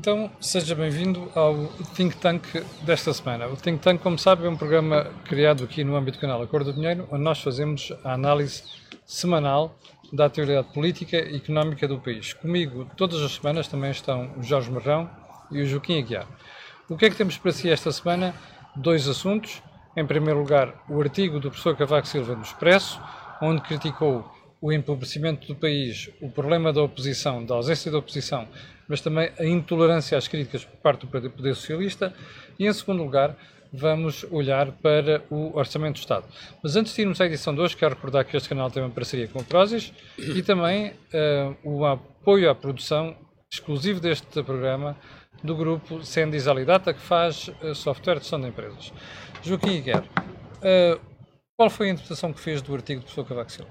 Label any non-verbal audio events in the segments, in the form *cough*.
Então, seja bem-vindo ao Think Tank desta semana. O Think Tank, como sabe, é um programa criado aqui no âmbito do canal Acordo do Dinheiro, onde nós fazemos a análise semanal da atividade política e económica do país. Comigo, todas as semanas, também estão o Jorge Marrão e o Joaquim Aguiar. O que é que temos para si esta semana? Dois assuntos. Em primeiro lugar, o artigo do professor Cavaco Silva no Expresso, onde criticou o empobrecimento do país, o problema da oposição, da ausência da oposição, mas também a intolerância às críticas por parte do Poder Socialista. E, em segundo lugar, vamos olhar para o Orçamento do Estado. Mas antes de irmos à edição de hoje, quero recordar que este canal tem uma parceria com o Prozis e também uh, o apoio à produção exclusivo deste programa do grupo Sendis Alidata, que faz uh, software de gestão de empresas. Joaquim Iguer, uh, qual foi a interpretação que fez do artigo do professor Cavaco Silva?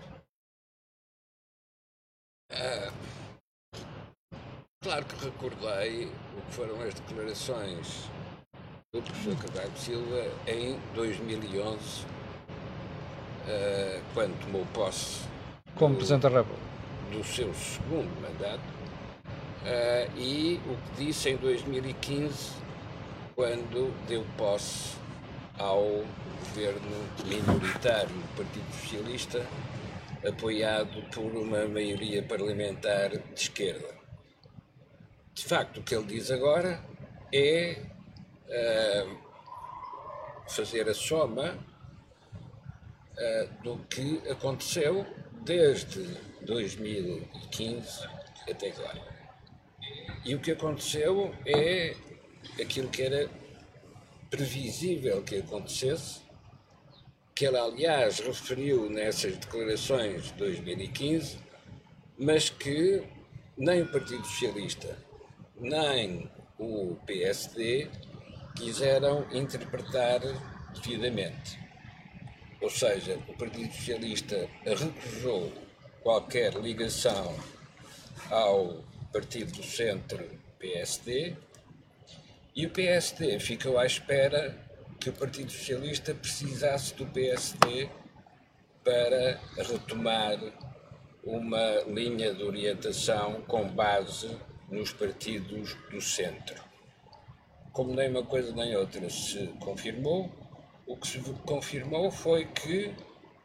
Claro que recordei o que foram as declarações do professor Cavaco Silva em 2011, uh, quando tomou posse como do, Presidente da República do seu segundo mandato, uh, e o que disse em 2015, quando deu posse ao governo minoritário do Partido Socialista, apoiado por uma maioria parlamentar de esquerda. De facto, o que ele diz agora é uh, fazer a soma uh, do que aconteceu desde 2015 até agora. E o que aconteceu é aquilo que era previsível que acontecesse, que ele, aliás, referiu nessas declarações de 2015, mas que nem o Partido Socialista, nem o PSD quiseram interpretar devidamente. Ou seja, o Partido Socialista recusou qualquer ligação ao Partido do Centro PSD e o PSD ficou à espera que o Partido Socialista precisasse do PSD para retomar uma linha de orientação com base nos partidos do centro. Como nem uma coisa nem outra se confirmou, o que se confirmou foi que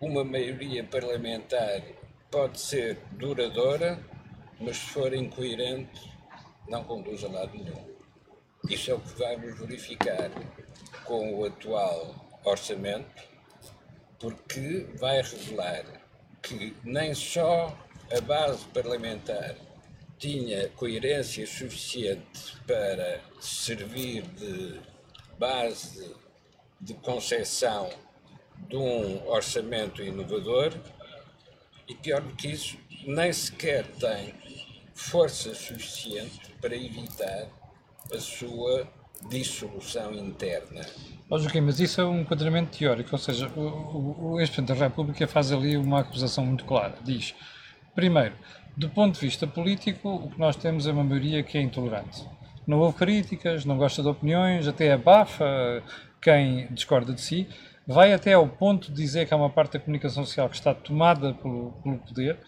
uma maioria parlamentar pode ser duradoura, mas se for incoerente, não conduz a lado nenhum. Isso é o que vamos verificar com o atual orçamento, porque vai revelar que nem só a base parlamentar tinha coerência suficiente para servir de base de concepção de um orçamento inovador e, pior do que isso, nem sequer tem força suficiente para evitar a sua dissolução interna. Oh, Joaquim, mas isso é um enquadramento teórico, ou seja, o, o, o ex-presidente da República faz ali uma acusação muito clara. Diz, primeiro, do ponto de vista político, o que nós temos é uma maioria que é intolerante. Não houve críticas, não gosta de opiniões, até abafa quem discorda de si, vai até ao ponto de dizer que há uma parte da comunicação social que está tomada pelo, pelo poder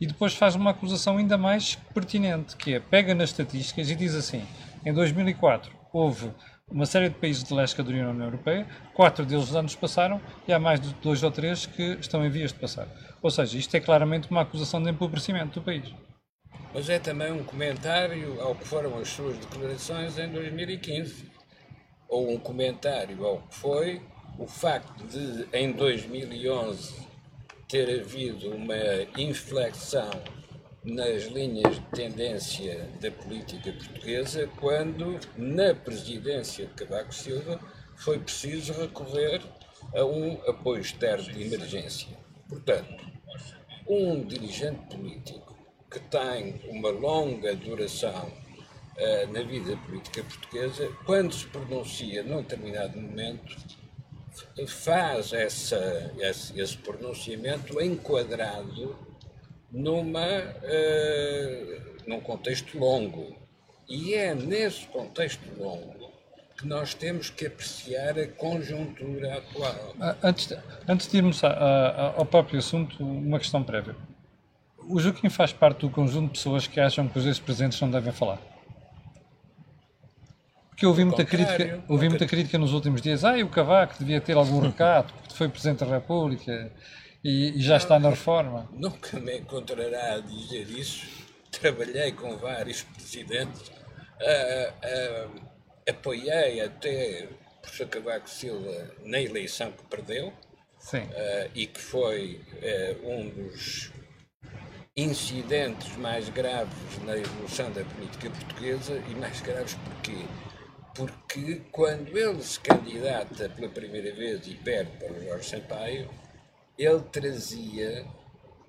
e depois faz uma acusação ainda mais pertinente, que é pega nas estatísticas e diz assim: em 2004 houve uma série de países de leste da União Europeia, quatro deles já nos passaram e há mais de dois ou três que estão em vias de passar. Ou seja, isto é claramente uma acusação de empobrecimento do país. Mas é também um comentário ao que foram as suas declarações em 2015. Ou um comentário ao que foi o facto de, em 2011, ter havido uma inflexão nas linhas de tendência da política portuguesa quando, na presidência de Cavaco Silva, foi preciso recorrer a um apoio externo de emergência. Portanto, um dirigente político que tem uma longa duração uh, na vida política portuguesa, quando se pronuncia num determinado momento, faz essa, esse, esse pronunciamento enquadrado numa, uh, num contexto longo. E é nesse contexto longo que nós temos que apreciar a conjuntura atual. Ah, antes, de, antes de irmos a, a, ao próprio assunto, uma questão prévia. O Joaquim faz parte do conjunto de pessoas que acham que os ex-presidentes não devem falar? Porque eu ouvi muita, crítica, ouvi muita crítica nos últimos dias. Ah, o Cavaco devia ter algum recato, porque foi Presidente da República e, e já está na reforma. Nunca me encontrará a dizer isso. Trabalhei com vários presidentes, uh, uh, apoiei até o professor Cavaco Silva na eleição que perdeu e que foi um dos incidentes mais graves na evolução da política portuguesa e mais graves porquê? Porque quando ele se candidata pela primeira vez e perde para o Jorge Sampaio, ele trazia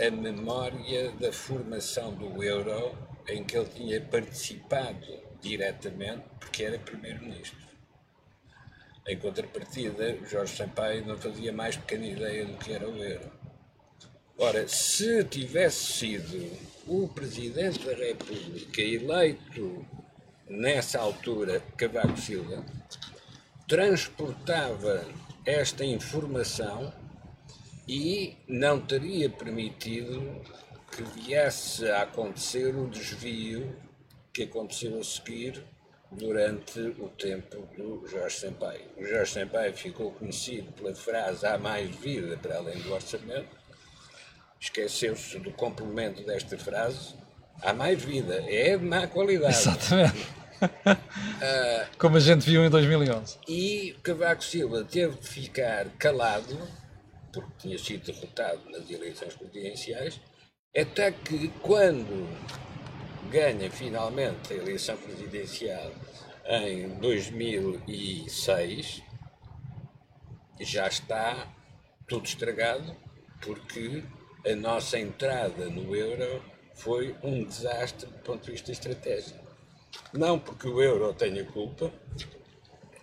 a memória da formação do euro em que ele tinha participado diretamente porque era primeiro-ministro. Em contrapartida, Jorge Sampaio não fazia mais pequena ideia do que era o euro. Ora, se tivesse sido o Presidente da República eleito nessa altura, Cavaco Silva, transportava esta informação e não teria permitido que viesse a acontecer o desvio que aconteceu a seguir durante o tempo do Jorge Sampaio. O Jorge Sampaio ficou conhecido pela frase há mais vida para além do orçamento, esqueceu-se do complemento desta frase. Há mais vida, é de má qualidade. Exatamente. uh, *laughs* Como a gente viu em 2011. E Cavaco Silva teve de ficar calado, porque tinha sido derrotado nas eleições presidenciais, até que quando ganha finalmente a eleição presidencial em 2006, já está tudo estragado, porque a nossa entrada no euro foi um desastre do ponto de vista estratégico. Não porque o euro tenha culpa,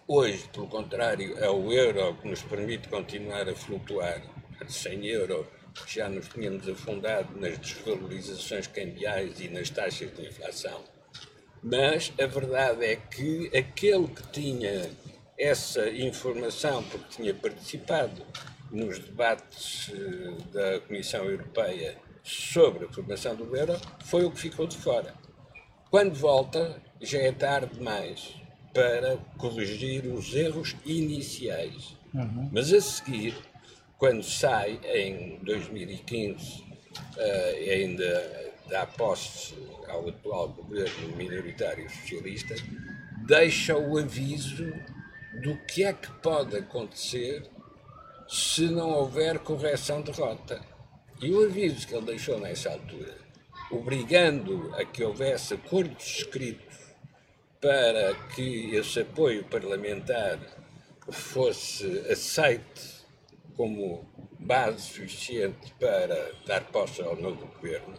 hoje, pelo contrário, é o euro que nos permite continuar a flutuar. Sem euro já nos tínhamos afundado nas desvalorizações cambiais e nas taxas de inflação. Mas a verdade é que aquele que tinha essa informação, porque tinha participado nos debates eh, da Comissão Europeia sobre a formação do euro foi o que ficou de fora. Quando volta, já é tarde demais para corrigir os erros iniciais. Uhum. Mas a seguir, quando sai em 2015, uh, ainda dá posse ao atual governo minoritário socialista, deixa o aviso do que é que pode acontecer se não houver correção de rota. E o aviso que ele deixou nessa altura, obrigando a que houvesse acordos escritos para que esse apoio parlamentar fosse aceite como base suficiente para dar posse ao novo governo,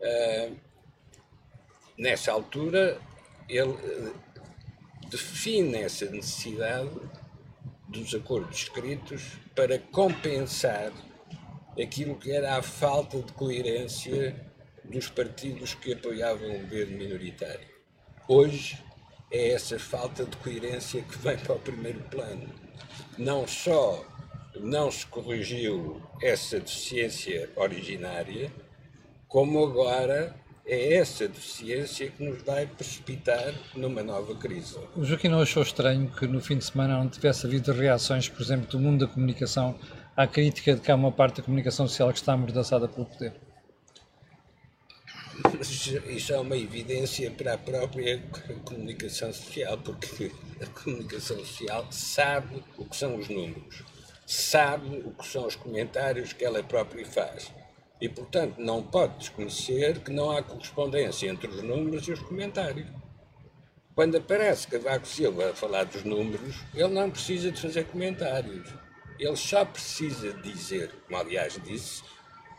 uh, nessa altura ele uh, define essa necessidade dos acordos escritos para compensar aquilo que era a falta de coerência dos partidos que apoiavam o governo minoritário. Hoje é essa falta de coerência que vem para o primeiro plano. Não só não se corrigiu essa deficiência originária, como agora é essa deficiência que nos vai precipitar numa nova crise. O Joaquim não achou estranho que no fim de semana não tivesse havido reações, por exemplo, do mundo da comunicação à crítica de que há uma parte da comunicação social que está amordaçada pelo poder? Isso é uma evidência para a própria comunicação social, porque a comunicação social sabe o que são os números, sabe o que são os comentários que ela própria faz e, portanto, não pode desconhecer que não há correspondência entre os números e os comentários. Quando aparece Cavaco Silva a falar dos números, ele não precisa de fazer comentários. Ele só precisa dizer, como aliás disse,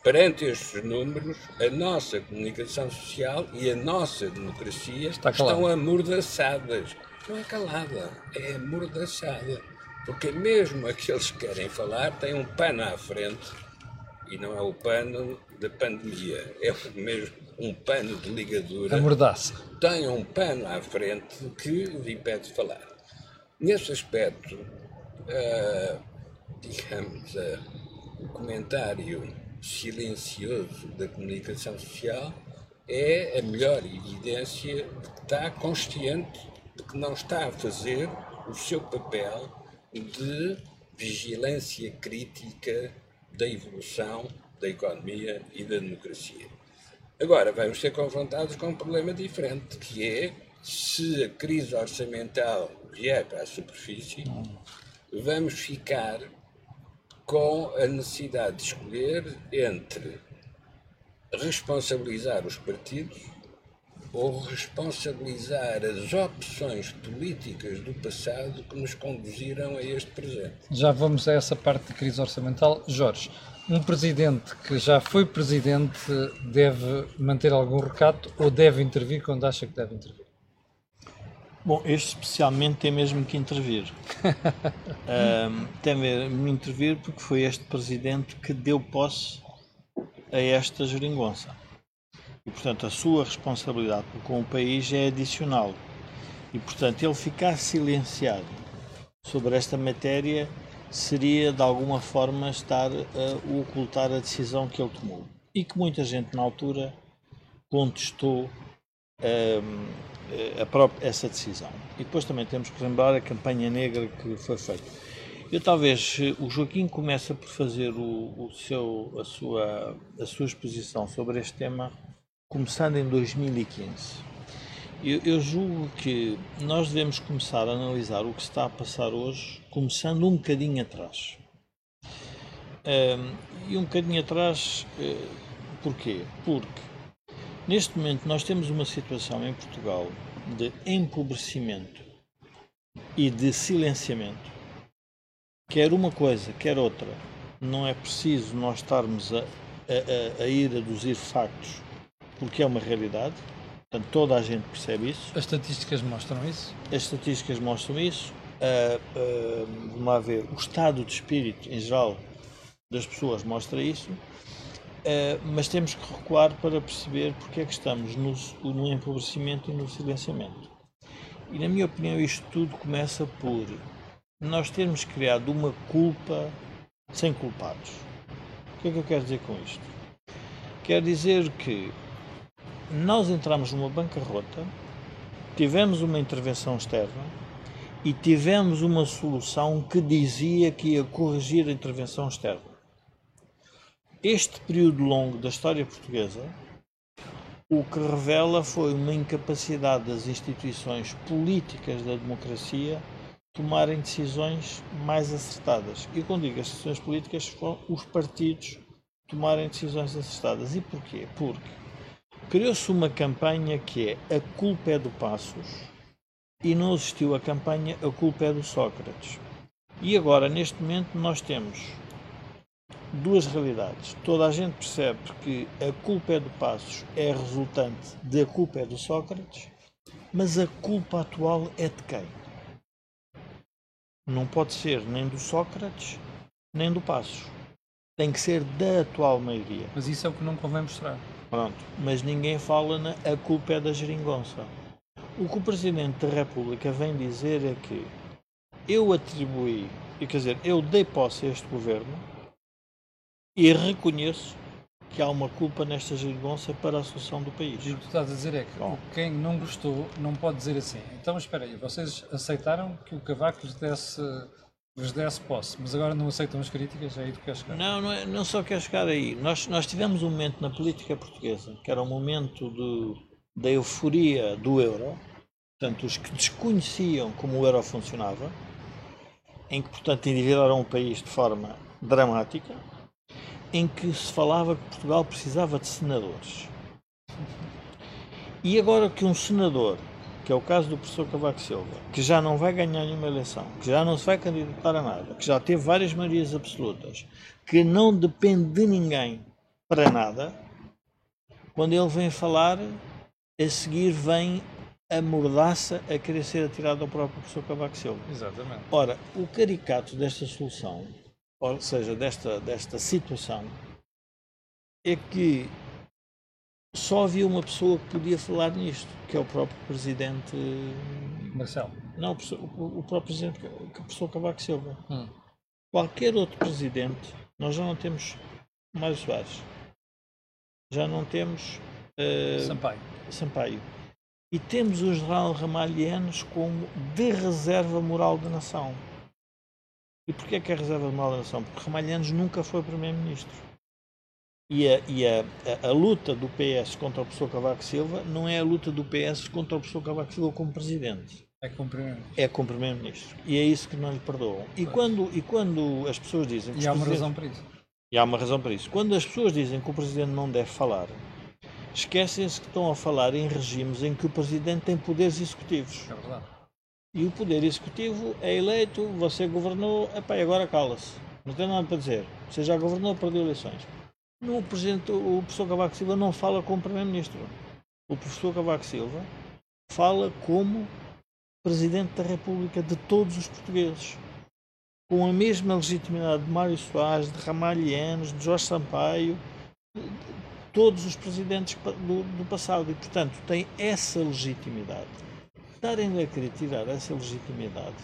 perante estes números, a nossa comunicação social e a nossa democracia estão amordaçadas. Não é calada, é amordaçada. Porque mesmo aqueles que querem falar têm um pano à frente e não é o pano da pandemia, é mesmo um pano de ligadura. A mordaça. Tem um pano à frente que lhe impede de falar. Nesse aspecto, uh, digamos, uh, o comentário silencioso da comunicação social é a melhor evidência de que está consciente porque não está a fazer o seu papel de vigilância crítica da evolução da economia e da democracia. Agora, vamos ser confrontados com um problema diferente, que é se a crise orçamental vier para a superfície, vamos ficar com a necessidade de escolher entre responsabilizar os partidos ou responsabilizar as opções políticas do passado que nos conduziram a este presente. Já vamos a essa parte de crise orçamental. Jorge, um presidente que já foi presidente deve manter algum recato ou deve intervir quando acha que deve intervir? Bom, este especialmente tem mesmo que intervir. *laughs* um, tem mesmo que intervir porque foi este presidente que deu posse a esta geringonça. E, portanto, a sua responsabilidade com o país é adicional. E, portanto, ele ficar silenciado sobre esta matéria seria, de alguma forma, estar a ocultar a decisão que ele tomou. E que muita gente, na altura, contestou um, própria, essa decisão. E depois também temos que lembrar a campanha negra que foi feita. Eu talvez o Joaquim começa por fazer o, o seu, a, sua, a sua exposição sobre este tema começando em 2015. Eu, eu, julgo que nós devemos começar a analisar o que está a passar hoje, começando um bocadinho atrás. Um, e um bocadinho atrás, uh, porquê? Porque neste momento nós temos uma situação em Portugal de empobrecimento e de silenciamento. Quer uma coisa, quer outra. Não é preciso nós estarmos a, a, a ir aduzir factos porque é uma realidade. Portanto, toda a gente percebe isso. As estatísticas mostram isso? As estatísticas mostram isso. Uh, uh, vamos lá ver, o estado de espírito em geral das pessoas mostra isso. Uh, mas temos que recuar para perceber porque é que estamos no, no empobrecimento e no silenciamento. E, na minha opinião, isto tudo começa por nós termos criado uma culpa sem culpados. O que é que eu quero dizer com isto? Quero dizer que nós entramos numa bancarrota, tivemos uma intervenção externa e tivemos uma solução que dizia que ia corrigir a intervenção externa. Este período longo da história portuguesa, o que revela foi uma incapacidade das instituições políticas da democracia tomarem decisões mais acertadas. E quando digo as decisões políticas, foram os partidos tomarem decisões acertadas. E porquê? Porque Criou-se uma campanha que é A culpa é do Passos e não existiu a campanha A culpa é do Sócrates. E agora, neste momento, nós temos duas realidades. Toda a gente percebe que a culpa é do Passos é resultante de a culpa é do Sócrates, mas a culpa atual é de quem? Não pode ser nem do Sócrates, nem do Passos. Tem que ser da atual maioria. Mas isso é o que não convém mostrar. Pronto. Mas ninguém fala na a culpa é da geringonça. O que o Presidente da República vem dizer é que eu atribuí, quer dizer, eu dei posse a este governo e reconheço que há uma culpa nesta geringonça para a solução do país. E o que tu estás a dizer é que Bom. quem não gostou não pode dizer assim. Então, espera aí, vocês aceitaram que o Cavaco lhes desse vos desse posse, mas agora não aceitam as críticas, é aí que quer chegar. Não, não, é, não só quer chegar aí. Nós, nós tivemos um momento na política portuguesa, que era um momento de, da euforia do euro, portanto, os que desconheciam como o euro funcionava, em que, portanto, endividaram o país de forma dramática, em que se falava que Portugal precisava de senadores. E agora que um senador que é o caso do professor Cavaco Silva, que já não vai ganhar nenhuma eleição, que já não se vai candidatar a nada, que já teve várias maiorias absolutas, que não depende de ninguém para nada, quando ele vem falar, a seguir vem a mordaça a querer ser atirada ao próprio professor Cavaco Silva. Exatamente. Ora, o caricato desta solução, ou seja, desta, desta situação, é que só havia uma pessoa que podia falar nisto, que é o próprio presidente. Marcelo. Não, o, o próprio presidente, que é o professor Cavaco Silva. Hum. Qualquer outro presidente, nós já não temos mais Soares. Já não temos. Uh, Sampaio. Sampaio. e temos o general Ramalhianos como de reserva moral da nação. E porquê é que é reserva moral da nação? Porque Ramalhianos nunca foi primeiro-ministro. E, a, e a, a, a, luta do PS contra o professor Cavaco Silva não é a luta do PS contra o professor Cavaco Silva como presidente. É como primeiro-ministro. É como primeiro-ministro. E é isso que não lhe perdoam. E quando, e quando as pessoas dizem... Que e há uma razão para isso. E há uma razão para isso. Quando as pessoas dizem que o presidente não deve falar, esquecem-se que estão a falar em regimes em que o presidente tem poderes executivos. É verdade. E o poder executivo é eleito, você governou, epá, agora cala-se. Não tem nada para dizer. Você já governou, perdeu eleições. No, o, presidente, o professor Cavaco Silva não fala como primeiro-ministro. O professor Cavaco Silva fala como presidente da República de todos os portugueses. Com a mesma legitimidade de Mário Soares, de Ramalhianos, de Jorge Sampaio, de todos os presidentes do, do passado. E, portanto, tem essa legitimidade. Estarem a querer tirar essa legitimidade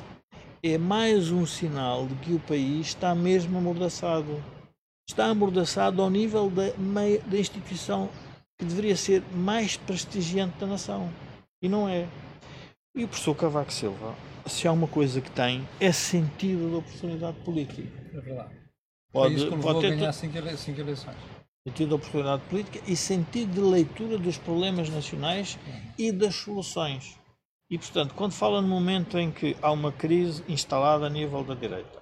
é mais um sinal de que o país está mesmo amordaçado está amordaçado ao nível da, da instituição que deveria ser mais prestigiante da nação. E não é. E o professor Cavaco Silva, se há uma coisa que tem, é sentido da oportunidade política. É verdade. Pode, que pode ter ganhar cinco, cinco eleições. Sentido da oportunidade política e sentido de leitura dos problemas nacionais e das soluções. E, portanto, quando fala no momento em que há uma crise instalada a nível da direita,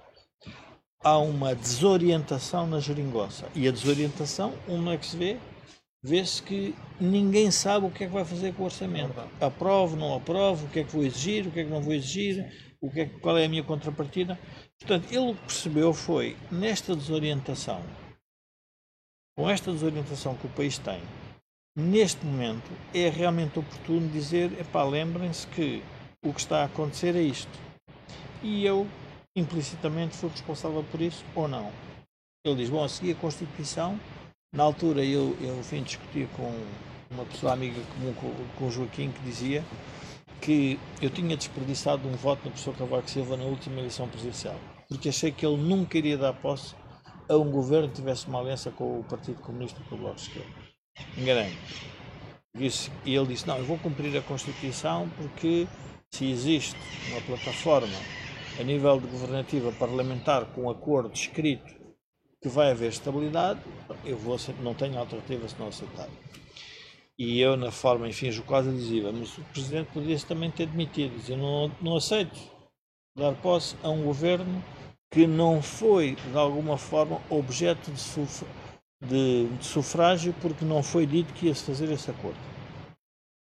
há uma desorientação na geringonça. E a desorientação, onde é que se vê? Vê-se que ninguém sabe o que é que vai fazer com o orçamento. Aprovo, não aprovo, o que é que vou exigir, o que é que não vou exigir, o que é, qual é a minha contrapartida. Portanto, ele o que percebeu foi, nesta desorientação, com esta desorientação que o país tem, neste momento, é realmente oportuno dizer, epá, lembrem-se que o que está a acontecer é isto. E eu implicitamente foi responsável por isso ou não. Ele diz, bom, a seguir a Constituição, na altura eu, eu vim discutir com uma pessoa amiga comum com, com o Joaquim que dizia que eu tinha desperdiçado um voto no professor Cavaco Silva na última eleição presidencial, porque achei que ele nunca iria dar posse a um governo que tivesse uma aliança com o Partido Comunista e com o Bloco de Esquerda. Enganei-me. E ele disse, não, eu vou cumprir a Constituição porque se existe uma plataforma a nível de governativa parlamentar com um acordo escrito que vai haver estabilidade, eu vou, não tenho alternativa se não aceitar. E eu, na forma, enfim, jocosa, dizia, mas o Presidente podia também ter demitido. Dizia, não, não aceito dar posse a um governo que não foi, de alguma forma, objeto de, de, de sufrágio porque não foi dito que ia-se fazer esse acordo.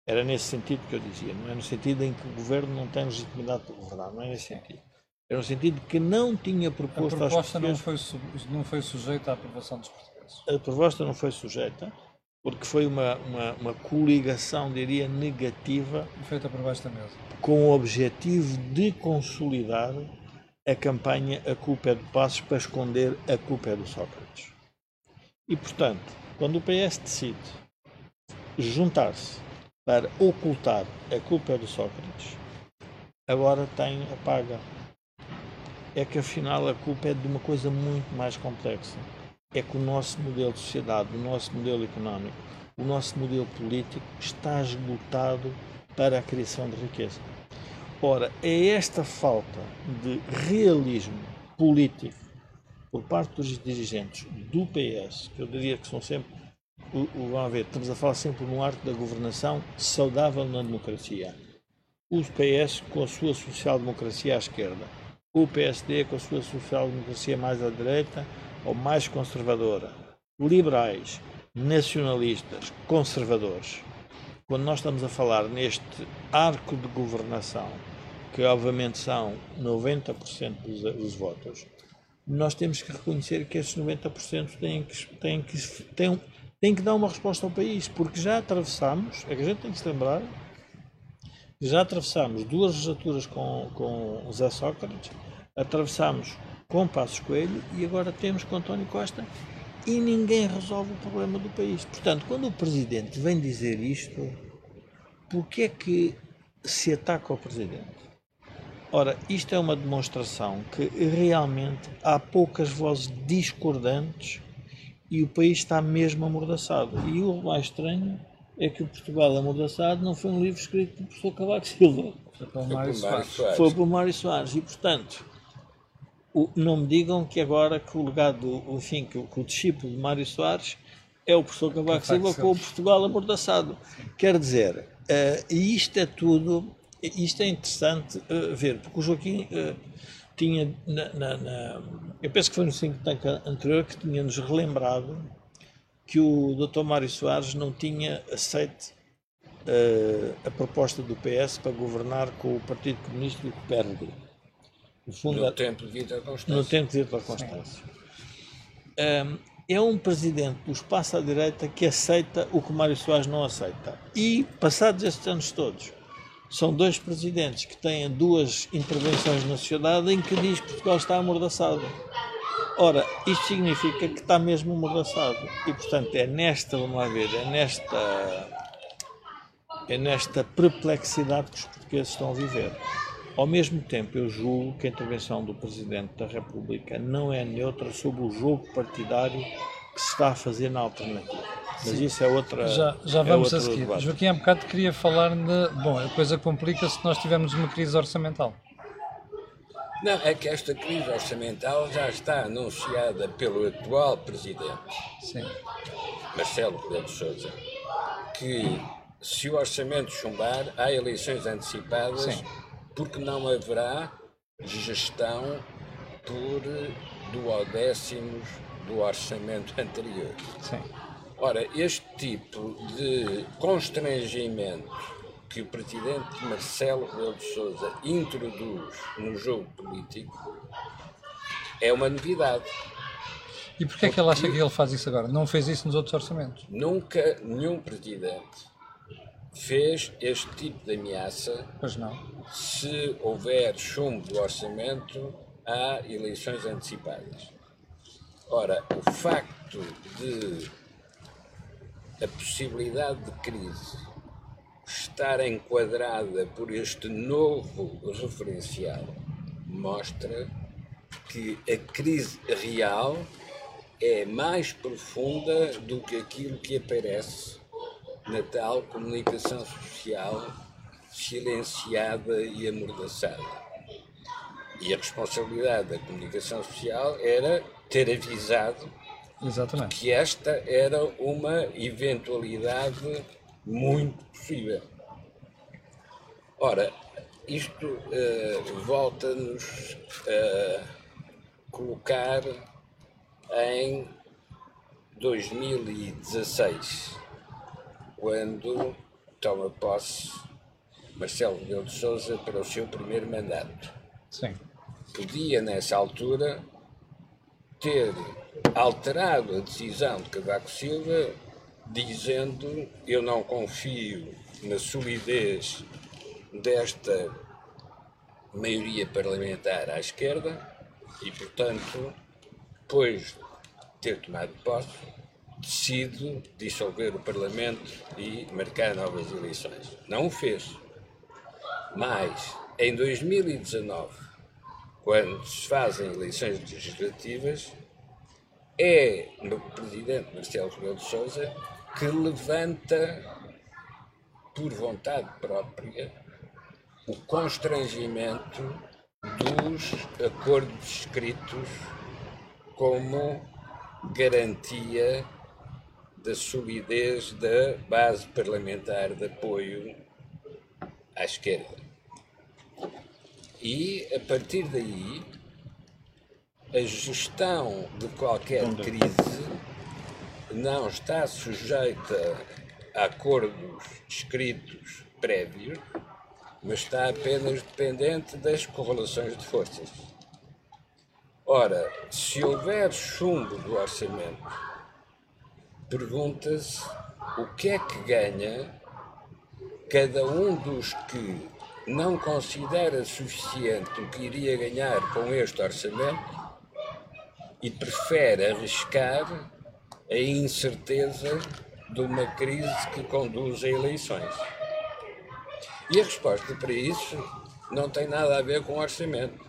Era nesse sentido que eu dizia, não é no sentido em que o governo não tem legitimidade para governar, não é nesse sentido. Era no sentido que não tinha proposto A proposta não foi, não foi sujeita à aprovação dos portugueses. A proposta não foi sujeita, porque foi uma, uma, uma coligação, diria, negativa. Feita por baixo da mesa. Com o objetivo de consolidar a campanha A Culpa é do Passos para esconder A Culpa é do Sócrates. E, portanto, quando o PS decide juntar-se para ocultar A Culpa do Sócrates, agora tem a paga é que afinal a culpa é de uma coisa muito mais complexa. É que o nosso modelo de sociedade, o nosso modelo económico, o nosso modelo político está esgotado para a criação de riqueza. Ora, é esta falta de realismo político por parte dos dirigentes do PS, que eu diria que são sempre, o, o, vamos ver, estamos a falar sempre no arco da governação saudável na democracia. O PS com a sua social-democracia à esquerda, o PSD com a sua social-democracia mais à direita ou mais conservadora, liberais, nacionalistas, conservadores. Quando nós estamos a falar neste arco de governação, que obviamente são 90% dos, dos votos, nós temos que reconhecer que esses 90% têm que, têm, que, têm, têm que dar uma resposta ao país, porque já atravessamos, é que a gente tem que se lembrar já atravessámos duas legislaturas com, com Zé Sócrates, atravessámos com Passos Coelho e agora temos com António Costa e ninguém resolve o problema do país. Portanto, quando o Presidente vem dizer isto, por que é que se ataca o Presidente? Ora, isto é uma demonstração que realmente há poucas vozes discordantes e o país está mesmo amordaçado. E o mais estranho é que o Portugal Amordaçado não foi um livro escrito por professor Cavaco Silva. Foi para o Mário Soares. Foi por Mário Soares. E, portanto, o, não me digam que agora que o legado, enfim, que, que o discípulo de Mário Soares é o professor Cavaco Silva com o Portugal amordaçado. Quer dizer, uh, e isto é tudo, isto é interessante uh, ver, porque o Joaquim uh, tinha, na, na, na, eu penso que foi no think tank anterior que tinha-nos relembrado que o Dr. Mário Soares não tinha aceito a proposta do PS para governar com o Partido Comunista e o PRD. No, fundo, no tempo de Vitor Constância. No tempo de Vitor Constância. Um, é um presidente do espaço à direita que aceita o que Mário Soares não aceita. E, passados estes anos todos, são dois presidentes que têm duas intervenções na sociedade em que diz que Portugal está amordaçado. Ora, isto significa que está mesmo amordaçado. E, portanto, é nesta, vamos lá ver, é nesta, é nesta perplexidade que os portugueses estão a viver. Ao mesmo tempo, eu julgo que a intervenção do Presidente da República não é neutra sobre o jogo partidário que se está a fazer na alternativa. Mas Sim. isso é outra. Já, já é vamos é a seguir. Debate. Joaquim, há um bocado queria falar de. Bom, a coisa complica-se se nós tivermos uma crise orçamental. Não, é que esta crise orçamental já está anunciada pelo atual Presidente, Sim. Marcelo Rebelo de Sousa, que se o orçamento chumbar, há eleições antecipadas. Sim porque não haverá gestão por duodécimos do orçamento *laughs* anterior. Sim. Ora, este tipo de constrangimento que o presidente Marcelo Rebelo de Sousa introduz no jogo político é uma novidade. E porquê é que ele acha que ele faz isso agora? Não fez isso nos outros orçamentos? Nunca nenhum presidente fez este tipo de ameaça. Pois não. Se houver chumbo do orçamento, há eleições antecipadas. Ora, o facto de a possibilidade de crise estar enquadrada por este novo referencial mostra que a crise real é mais profunda do que aquilo que aparece na tal comunicação social silenciada e amordaçada. E a responsabilidade da comunicação social era ter avisado Exatamente. que esta era uma eventualidade muito possível. Ora, isto uh, volta-nos a colocar em 2016 quando toma posse Marcelo Rebelo de Sousa para o seu primeiro mandato. Sim. Podia, nessa altura, ter alterado a decisão de Cavaco Silva, dizendo eu não confio na solidez desta maioria parlamentar à esquerda e, portanto, depois de ter tomado posse, decido dissolver o Parlamento e marcar novas eleições. Não o fez. Mas, em 2019, quando se fazem eleições legislativas, é o presidente Marcelo Rebelo de Sousa que levanta, por vontade própria, o constrangimento dos acordos escritos como garantia da solidez da base parlamentar de apoio à esquerda. E, a partir daí, a gestão de qualquer crise não está sujeita a acordos escritos prévios, mas está apenas dependente das correlações de forças. Ora, se houver chumbo do orçamento pergunta-se o que é que ganha cada um dos que não considera suficiente o que iria ganhar com este orçamento e prefere arriscar a incerteza de uma crise que conduz a eleições. E a resposta para isso não tem nada a ver com orçamento,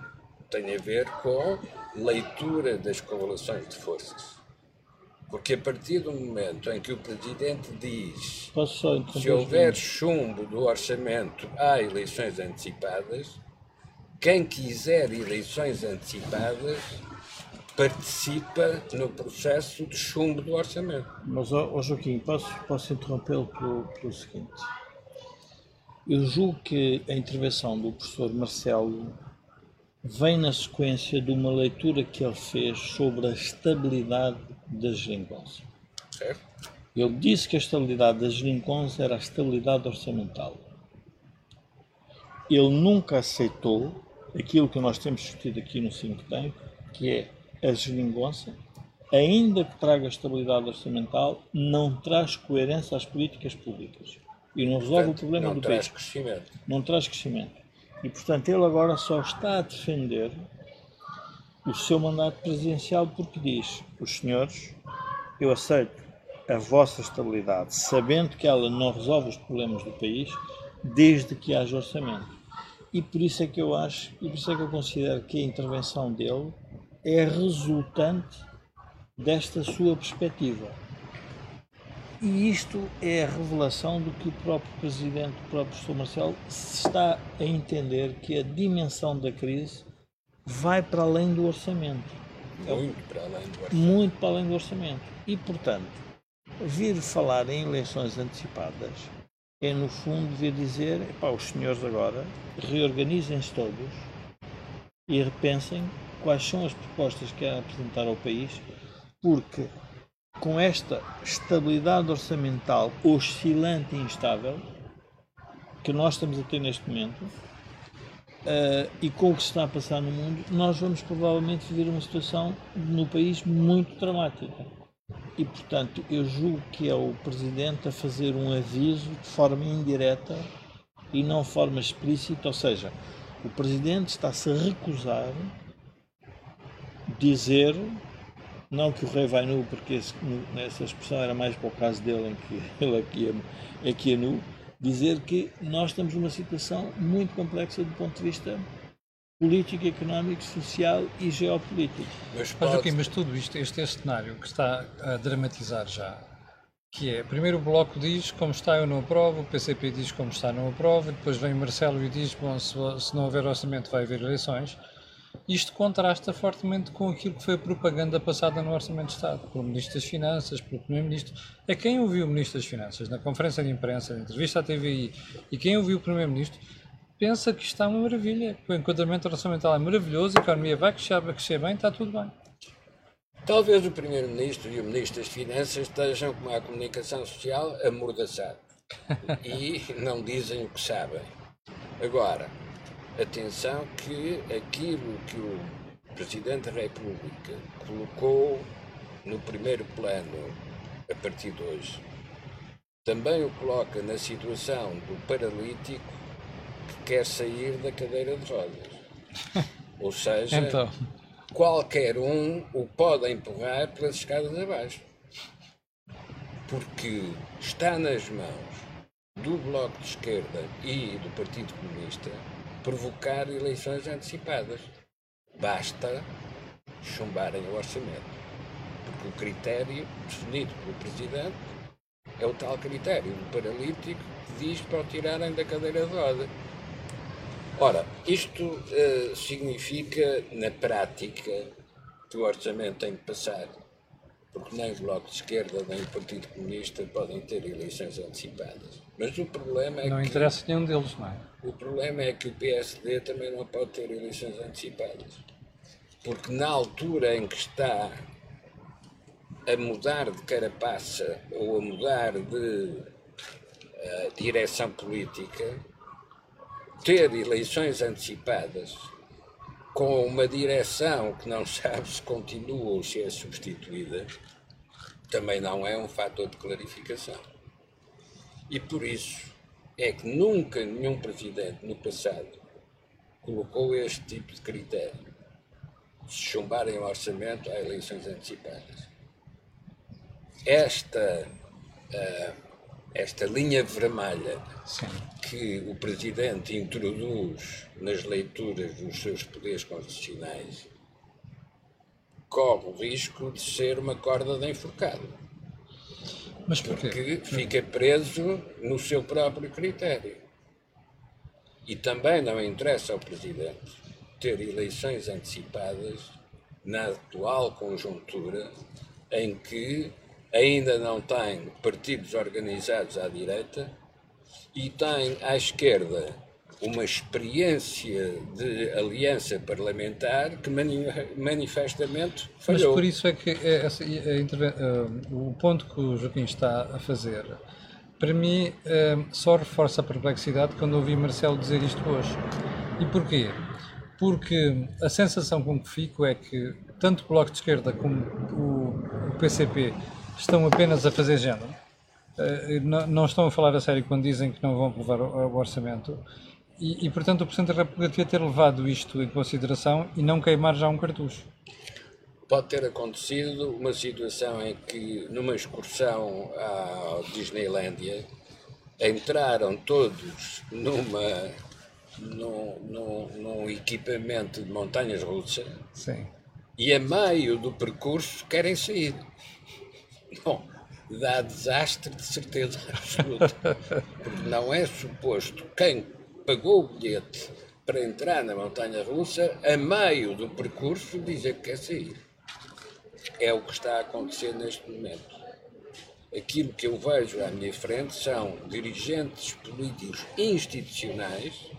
tem a ver com leitura das correlações de forças. Porque a partir do momento em que o Presidente diz se houver chumbo do orçamento, há eleições antecipadas, quem quiser eleições antecipadas participa no processo de chumbo do orçamento. Mas, ó, ó Joaquim, posso, posso interrompê-lo pelo, pelo seguinte. Eu julgo que a intervenção do professor Marcelo vem na sequência de uma leitura que ele fez sobre a estabilidade da geringonça. Certo? Ele disse que a estabilidade da geringonça era a estabilidade orçamental. Ele nunca aceitou aquilo que nós temos discutido aqui no Think Tank, que é a geringonça, ainda que traga estabilidade orçamental, não traz coerência às políticas públicas e não resolve Portanto, o problema não do traz país crescimento. não traz crescimento. E, portanto, ele agora só está a defender o seu mandato presidencial porque diz: os senhores, eu aceito a vossa estabilidade, sabendo que ela não resolve os problemas do país, desde que haja orçamento. E por isso é que eu acho, e por isso é que eu considero que a intervenção dele é resultante desta sua perspectiva. E isto é a revelação do que o próprio Presidente, o próprio Professor Marcelo, se está a entender que a dimensão da crise vai para além do orçamento. Muito para além do orçamento. Muito para além do orçamento. E, portanto, vir falar em eleições antecipadas é, no fundo, vir dizer: epá, os senhores agora reorganizem-se todos e repensem quais são as propostas que querem apresentar ao país, porque com esta estabilidade orçamental oscilante e instável que nós estamos a ter neste momento eh, e com o que se está a passar no mundo, nós vamos provavelmente viver uma situação no país muito dramática. E, portanto, eu julgo que é o Presidente a fazer um aviso de forma indireta e não de forma explícita, ou seja, o Presidente está-se a recusar dizer não que o rei vai nu, porque esse, essa expressão era mais para o caso dele, em que *laughs* ele aqui é, aqui é nu, dizer que nós estamos numa situação muito complexa do ponto de vista político, económico, social e geopolítico. Mas Mas, pode, Joaquim, mas tudo isto, este é o cenário que está a dramatizar já, que é, primeiro o Bloco diz como está eu não aprovo, o PCP diz como está não aprovo, depois vem Marcelo e diz, bom, se, se não houver orçamento vai haver eleições. Isto contrasta fortemente com aquilo que foi a propaganda passada no Orçamento de Estado, pelo Ministro das Finanças, pelo Primeiro-Ministro. É quem ouviu o Ministro das Finanças na conferência de imprensa, na entrevista à TVI, e quem ouviu o Primeiro-Ministro, pensa que está uma maravilha, que o enquadramento orçamental é maravilhoso, a economia vai crescer, vai crescer bem, está tudo bem. Talvez o Primeiro-Ministro e o Ministro das Finanças estejam, como a comunicação social, amordaçados *laughs* e não dizem o que sabem. Agora, atenção que aquilo que o Presidente da República colocou no primeiro plano a partir de hoje, também o coloca na situação do paralítico que quer sair da cadeira de rodas. *laughs* Ou seja, Então, qualquer um o pode empurrar pelas escadas abaixo. Porque está nas mãos do Bloco de Esquerda e do Partido Comunista provocar eleições antecipadas. Basta chumbarem o orçamento. Porque o critério definido pelo Presidente é o tal critério do paralítico que diz para o tirarem da cadeira de roda. Ora, isto eh, significa, na prática, que o orçamento tem de passar, porque nem o Bloco de Esquerda nem o Partido Comunista podem ter eleições antecipadas. Mas o problema é não que interessa nenhum deles, não é? O problema é que o PSD também não pode ter eleições antecipadas. Porque na altura em que está a mudar de carapaça ou a mudar de eh, direção política, ter eleições antecipadas com uma direção que não *laughs* sabe se continua ou se é substituída, também não é um fator de clarificação. E por isso é que nunca nenhum presidente no passado colocou este tipo de critério. Se chumbarem o orçamento, há eleições antecipadas. Esta, ah, esta linha vermelha Sim. que o Presidente introduz nas leituras dos seus poderes constitucionais corre o risco de ser uma corda de enforcado. Mas? Porque fica preso no seu próprio critério. E também não interessa ao Presidente ter eleições antecipadas na atual conjuntura em que ainda não tem partidos organizados à direita e tem à esquerda uma experiência de aliança parlamentar que mani manifestamente falhou. Mas por isso é que é essa, o ponto que o Joaquim está a fazer, para mim, só reforça a perplexidade quando ouvi Marcelo dizer isto hoje. E porquê? Porque a sensação com que fico é que tanto o Bloco de Esquerda como o, PCP estão apenas a fazer género. Não estão a falar a sério quando dizem que não vão aprovar o orçamento e, e, portanto, o Presidente da República devia ter levado isto em consideração e não queimar já um cartucho. Pode ter acontecido uma situação em que, numa excursão à Disneylandia, entraram todos numa, num, num, num equipamento de montanhas russas e, a meio do percurso, querem sair. Bom, dá desastre de certeza absoluta. *laughs* Porque não é suposto quem pagou o bilhete para entrar na montanha russa, a meio do percurso dizer que quer sair. É o que está a acontecer neste momento. Aquilo que eu vejo à minha frente são dirigentes políticos institucionais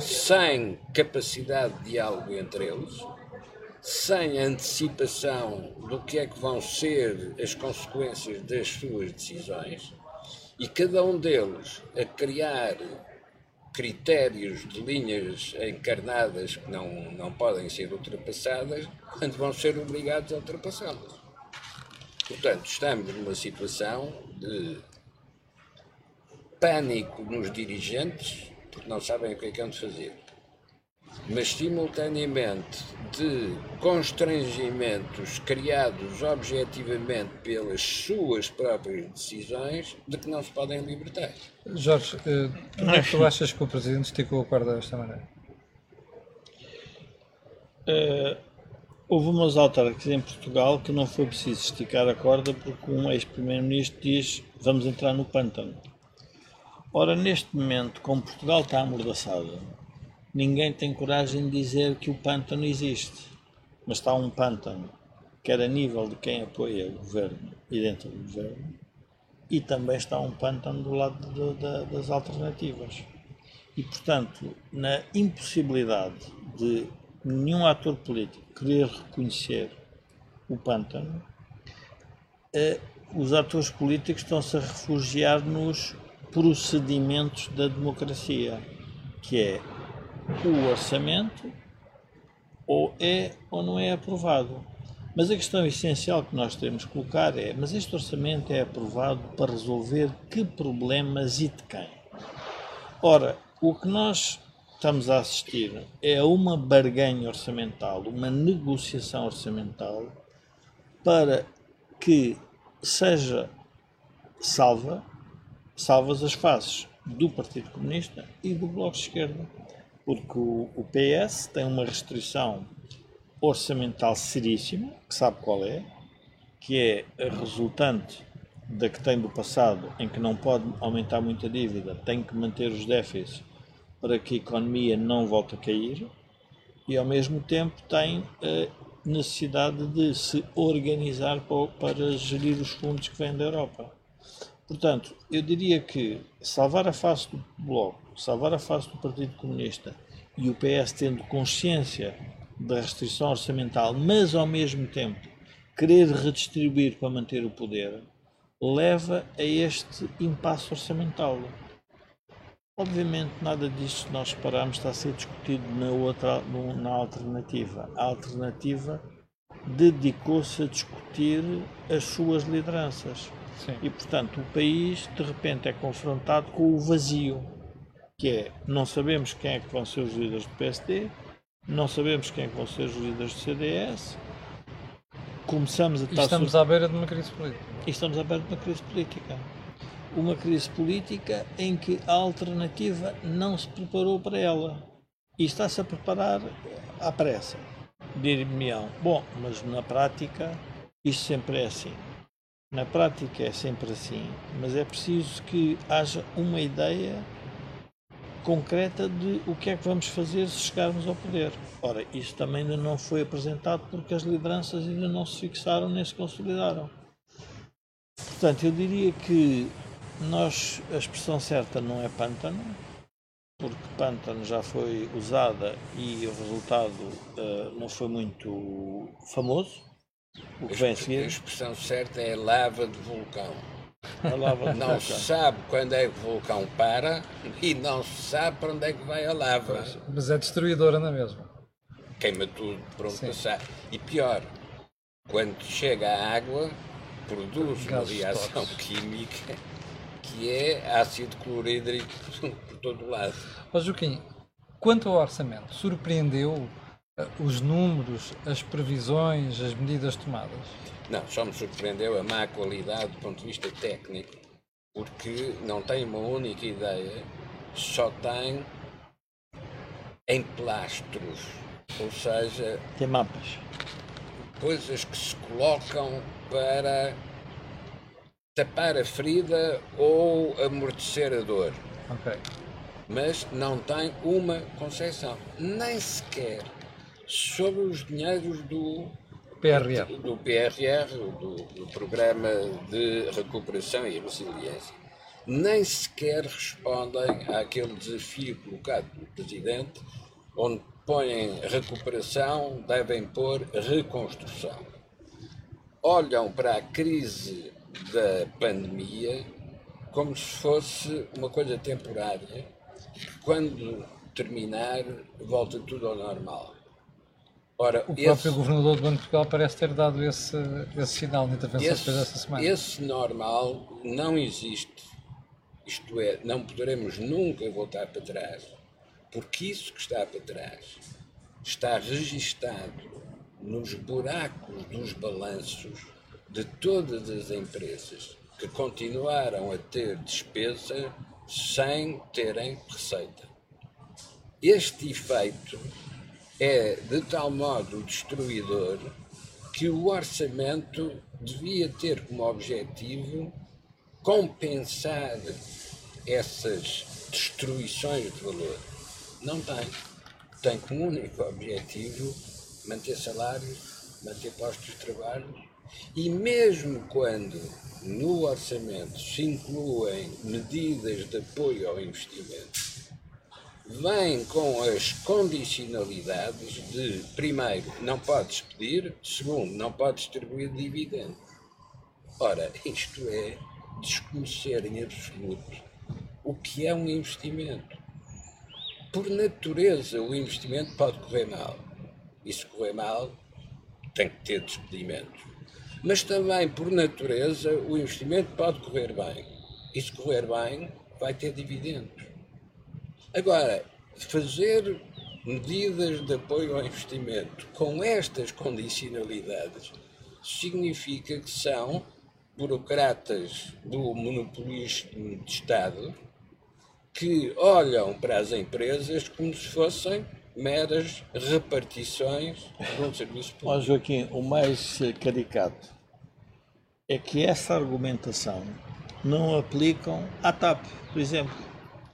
sem capacidade de diálogo entre eles, sem antecipação do que é que vão ser as consequências das suas decisões, e cada um deles a criar critérios de linhas encarnadas que não, não podem ser ultrapassadas quando vão ser obrigados a ultrapassá-las. Portanto, estamos numa situação de pânico nos dirigentes, porque não sabem o que é que hão de fazer mas simultaneamente de constrangimentos criados objetivamente pelas suas próprias decisões de que não se podem libertar. Jorge, como é que tu achas que o Presidente esticou a corda desta maneira? Uh, houve umas autárquicas em Portugal que não foi preciso esticar a corda porque um ex-primeiro-ministro diz vamos entrar no pântano. Ora, neste momento, como Portugal está amordaçado, ninguém tem coragem de dizer que o pântano existe. Mas está um pântano, quer a nível de quem apoia o governo e dentro do governo, e também está um pântano do lado de, de, das alternativas. E, portanto, na impossibilidade de nenhum ator político querer reconhecer o pântano, eh, os atores políticos estão-se a refugiar nos procedimentos da democracia, que é o orçamento ou é ou não é aprovado. Mas a questão essencial que nós temos que colocar é: mas este orçamento é aprovado para resolver que problemas e de quem? Ora, o que nós estamos a assistir é uma barganha orçamental, uma negociação orçamental para que seja salva, salvas as faces do Partido Comunista e do Bloco de Esquerda porque o, PS tem uma restrição orçamental seríssima, que sabe qual é, que é a resultante da que tem do passado, em que não pode aumentar muita dívida, tem que manter os déficits para que a economia não volte a cair, e ao mesmo tempo tem a necessidade de se organizar para gerir os fundos que vêm da Europa. Portanto, eu diria que salvar a face do Bloco salvar a face do Partido Comunista e o PS tendo consciência da restrição orçamental, mas ao mesmo tempo querer redistribuir para manter o poder, leva a este impasse orçamental. Obviamente, nada disto, se nós repararmos, está a ser discutido na, outra, na alternativa. A alternativa dedicou-se a discutir as suas lideranças. Sim. E, portanto, o país, de repente, é confrontado com o vazio que é não sabemos quem é que vão ser os líderes do PSD, não sabemos quem é que vão ser os líderes do CDS. Começamos a estar. E estamos sur... à beira de uma crise política. E estamos à beira de uma crise política. Uma crise política em que a alternativa não se preparou para ela. E está-se a preparar à pressa. dir-me-ão, bom, mas na prática isto sempre é assim. Na prática é sempre assim, mas é preciso que haja uma ideia concreta de o que é que vamos fazer se chegarmos ao poder. Ora, isso também ainda não foi apresentado porque as lideranças ainda não se fixaram nem se consolidaram. Portanto, eu diria que nós, a expressão certa não é pântano, porque pântano já foi usada e o resultado uh, não foi muito famoso. O que vem a seguir. A expressão certa é lava de vulcão. Lava de não vulcão. se sabe quando é que o vulcão para e não se sabe para onde é que vai a lava. Pois, mas é destruidora na mesma. Queima tudo por onde passar. E pior, quando chega a água, produz uma reação química que é ácido clorídrico *laughs* por todo o lado. Ó Joaquim, quanto ao orçamento, surpreendeu os números, as previsões, as medidas tomadas? Não, só me surpreendeu a má qualidade do ponto de vista técnico, porque não tem uma única ideia, só tem em plastros, ou seja, tem mapas, coisas que se colocam para tapar a ferida ou amortecer a dor. Ok. Mas não tem uma concepção, nem sequer sobre os dinheiros do PRR, do, PRR do, do Programa de Recuperação e Resiliência. Nem sequer respondem àquele desafio colocado pelo Presidente, onde põem recuperação, devem pôr reconstrução. Olham para a crise da pandemia como se fosse uma coisa temporária, que quando terminar volta tudo ao normal. Ora, o próprio esse, governador do Banco de Portugal parece ter dado esse, esse sinal de intervenção esse, esta semana. Esse normal não existe. Isto é, não poderemos nunca voltar para trás, porque isso que está para trás está registado nos buracos dos balanços de todas as empresas que continuaram a ter despesa sem terem receita. Este efeito é de tal modo destruidor que o orçamento devia ter como objetivo compensar essas destruições de valor. Não tem. Tem como único objetivo manter salários, manter postos de trabalho e mesmo quando no orçamento se incluem medidas de apoio ao investimento, vem com as condicionalidades de, primeiro, não podes pedir, segundo, não podes distribuir dividendo. Ora, isto é desconhecer em absoluto o que é um investimento. Por natureza, o investimento pode correr mal. E se correr mal, tem que ter despedimentos. Mas também, por natureza, o investimento pode correr bem. E se correr bem, vai ter dividendos. Agora, fazer medidas de apoio ao investimento com estas condicionalidades significa que são burocratas do monopolismo de Estado que olham para as empresas como se fossem meras repartições de um serviço público. Ó Joaquim, o mais caricato é que essa argumentação não aplicam à TAP, por exemplo.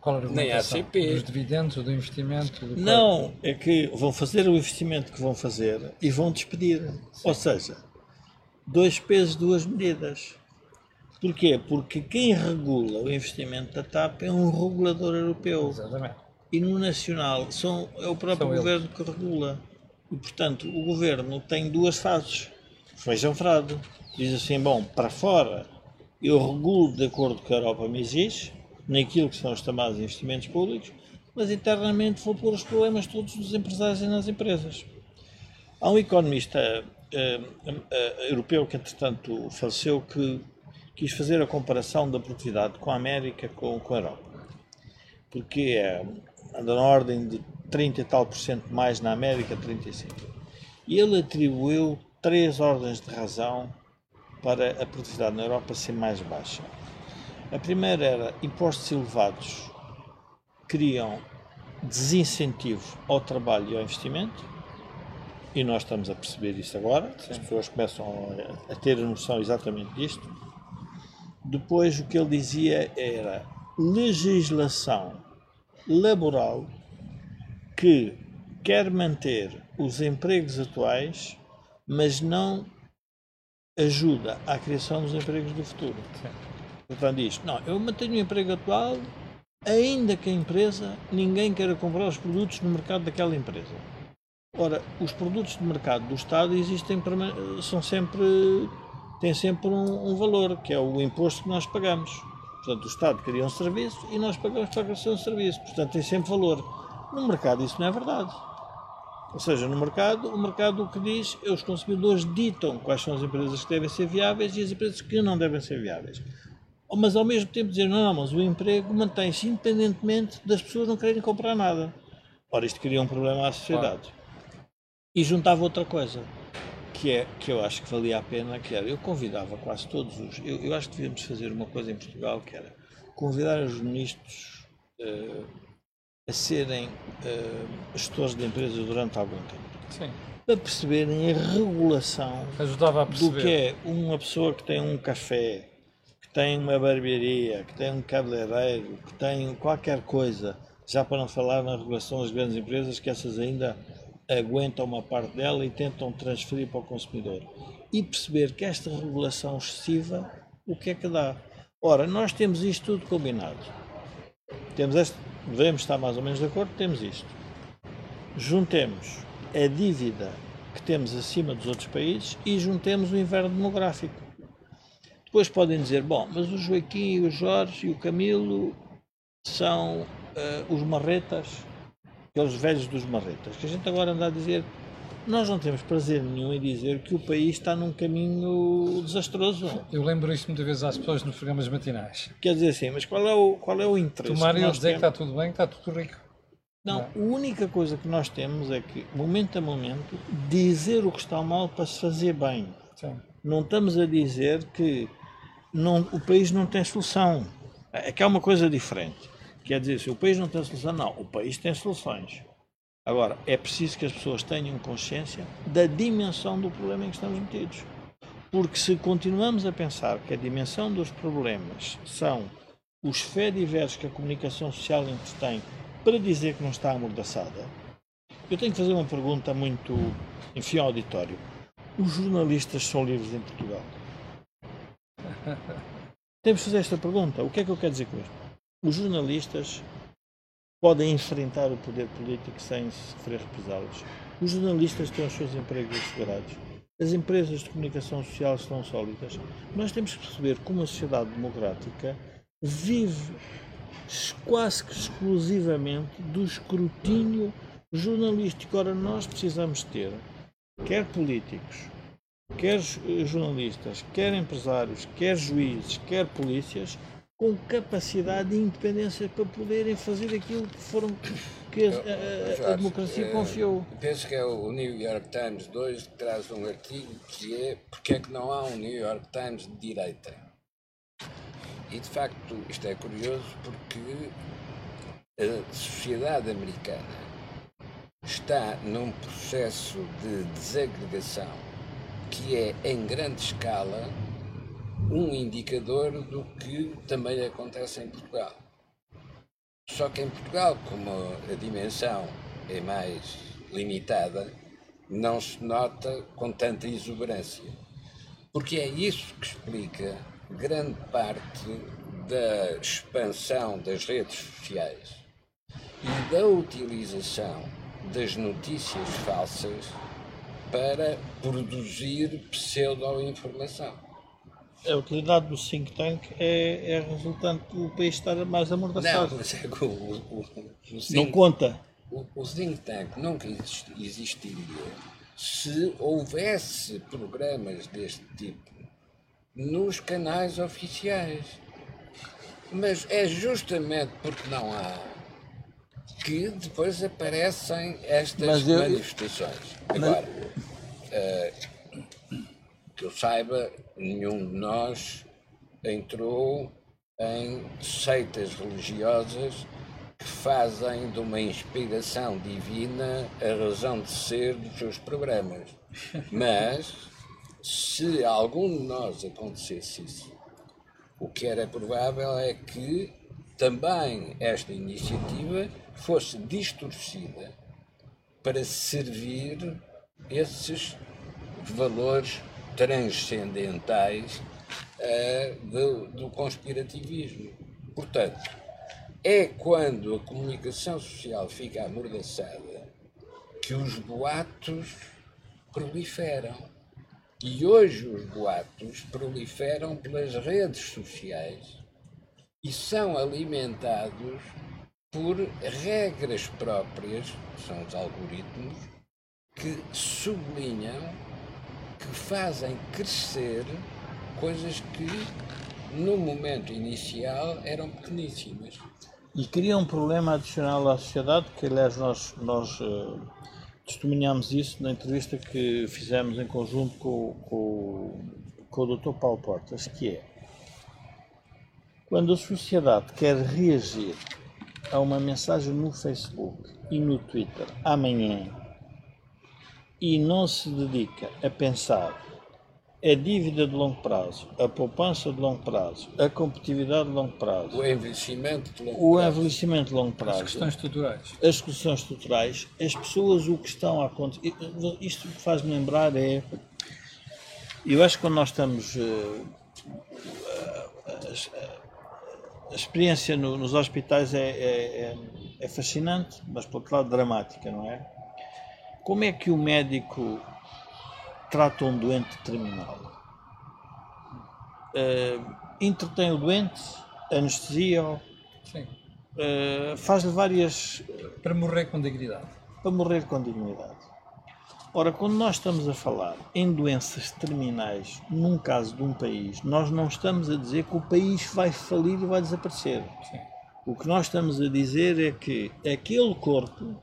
Qual a Nem a ACP. Dos dividendos, do investimento? Do não, é que vão fazer o investimento que vão fazer e vão despedir. Sim. Ou seja, dois pesos, duas medidas. Porquê? Porque quem regula o investimento da TAP é um regulador europeu. Exatamente. E no nacional são, é o próprio são governo eles. que regula. E, portanto, o governo tem duas fases. Feijão frado. Diz assim, bom, para fora eu regulo de acordo com o que a Europa me exige, naquilo que são os chamados investimentos públicos, mas internamente vou pôr os problemas todos dos empresários e nas empresas. Há um economista uh, uh, europeu que, entretanto, faleceu, que quis fazer a comparação da produtividade com a América com, com a Europa. Porque é, anda na ordem de 30 e tal por cento mais na América, 35. E ele atribuiu três ordens de razão para a produtividade na Europa ser mais baixa. A primeira era impostos elevados criam desincentivo ao trabalho e ao investimento. e nós estamos a perceber isso agora, as pessoas começam a, a ter a noção exatamente disto. Depois, o que ele dizia era legislação laboral que quer manter os empregos atuais, mas não ajuda à criação dos empregos do futuro. Sim. Portanto, diz: não, eu mantenho o emprego atual, ainda que a empresa ninguém queira comprar os produtos no mercado daquela empresa. Ora, os produtos de mercado do Estado existem, são sempre, têm sempre um, um, valor, que é o imposto que nós pagamos. Portanto, o Estado cria um serviço e nós pagamos para criação do serviço. Portanto, tem sempre valor. No mercado isso não é verdade. Ou seja, no mercado, o mercado o que diz é os consumidores ditam quais são as empresas que devem ser viáveis e as empresas que não devem ser viáveis. Mas ao mesmo tempo dizer, não, mas o emprego mantém-se independentemente das pessoas não quererem comprar nada. Ora, isto cria um problema à sociedade. Claro. E juntava outra coisa, que é que eu acho que valia a pena, que era, eu convidava quase todos os. Eu, eu acho que devíamos fazer uma coisa em Portugal, que era convidar os ministros uh, a serem uh, gestores de empresas durante algum tempo. Sim. Para perceberem a regulação do que é uma pessoa que tem um café, tem uma barbearia, que tem um cabeleireiro, que tem qualquer coisa, já para não falar na regulação das grandes empresas, que essas ainda aguentam uma parte dela e tentam transferir para o consumidor. E perceber que esta regulação excessiva, o que é que dá? Ora, nós temos isto tudo combinado. Temos este, devemos estar mais ou menos de acordo, temos isto. Juntemos a dívida que temos acima dos outros países e juntemos o inverno demográfico. Depois podem dizer, bom, mas o Joaquim, o Jorge e o Camilo são uh, os marretas aqueles velhos dos marretas, que a gente agora anda a dizer nós não temos prazer nenhum em dizer que o país está num caminho desastroso. Eu lembro isto muitas vezes às pessoas nos programas matinais. Quer dizer assim, mas qual é o, qual é o interesse? Tomar eu dizer que está tudo bem, que está tudo rico. Não, não, a única coisa que nós temos é que, momento a momento, dizer o que está mal para se fazer bem. Sim. Não estamos a dizer que não, o país não tem solução. É que é uma coisa diferente. Quer dizer, se o país não tem solução, não, o país tem soluções. Agora, é preciso que as pessoas tenham consciência da dimensão do problema em que estamos metidos. Porque se continuamos a pensar que a dimensão dos problemas são os fediveres que a comunicação social entretém para dizer que não está amordaçada, eu tenho que fazer uma pergunta muito, enfim, auditório. Os jornalistas são livres em Portugal? Temos que fazer esta pergunta. O que é que eu quero dizer com isto? Os jornalistas podem enfrentar o poder político sem sofrer represálias. Os jornalistas têm os seus empregos assegurados. As empresas de comunicação social estão sólidas. Nós temos que perceber que uma sociedade democrática vive quase que exclusivamente do escrutínio jornalístico. Ora, nós precisamos ter, quer políticos, quer jornalistas, quer empresários, quer juízes, quer polícias, com capacidade e independência para poderem fazer aquilo que foram que a, a, a democracia é, confiou. Penso que é o New York Times 2 que traz um artigo que é porque é que não há um New York Times de direita. E de facto isto é curioso porque a sociedade americana está num processo de desagregação que é em grande escala um indicador do que também acontece em Portugal. Só que em Portugal, como a dimensão é mais limitada, não se nota com tanta exuberância. Porque é isso que explica grande parte da expansão das redes sociais e da utilização das notícias falsas para produzir pseudo-informação a utilidade do think tank é, é resultante do país estar mais amordaçado. Não, mas é que o, o, o think, não conta. O, o think tank nunca existiria se houvesse programas deste tipo nos canais oficiais. Mas é justamente porque não há que depois aparecem estas eu, manifestações. Agora, uh, que eu saiba, nenhum de nós entrou em seitas religiosas que fazem de uma inspiração divina a razão de ser dos seus programas. Mas, se algum de nós acontecesse isso, o que era provável é que também esta iniciativa fosse distorcida para servir esses valores transcendentais uh, do, do conspirativismo. Portanto, é quando a comunicação social fica amordaçada que os boatos proliferam. E hoje os boatos proliferam pelas redes sociais e são alimentados por regras próprias, são os algoritmos, que sublinham, que fazem crescer coisas que no momento inicial eram pequeníssimas. E cria um problema adicional à sociedade, que aliás nós, nós uh, testemunhamos isso na entrevista que fizemos em conjunto com, com, com o Dr. Paulo Portas, que é quando a sociedade quer reagir a uma mensagem no Facebook e no Twitter amanhã e não se dedica a pensar a dívida de longo prazo, a poupança de longo prazo, a competitividade de longo prazo, o envelhecimento de longo o prazo, envelhecimento de longo prazo, as questões estruturais, as questões estruturais, as pessoas o que estão a acontecer. Isto que faz-me lembrar é. Eu acho que quando nós estamos. Uh, a, a, experiência no, nos hospitais é, é, é, é fascinante, mas por outro lado dramática, não é? Como é que o médico trata um doente terminal. Uh, entretém o doente, anestesia-o, uh, faz-lhe várias. Para morrer com dignidade. Para morrer com dignidade. Ora, quando nós estamos a falar em doenças terminais, num caso de um país, nós não estamos a dizer que o país vai falir e vai desaparecer. Sim. O que nós estamos a dizer é que aquele corpo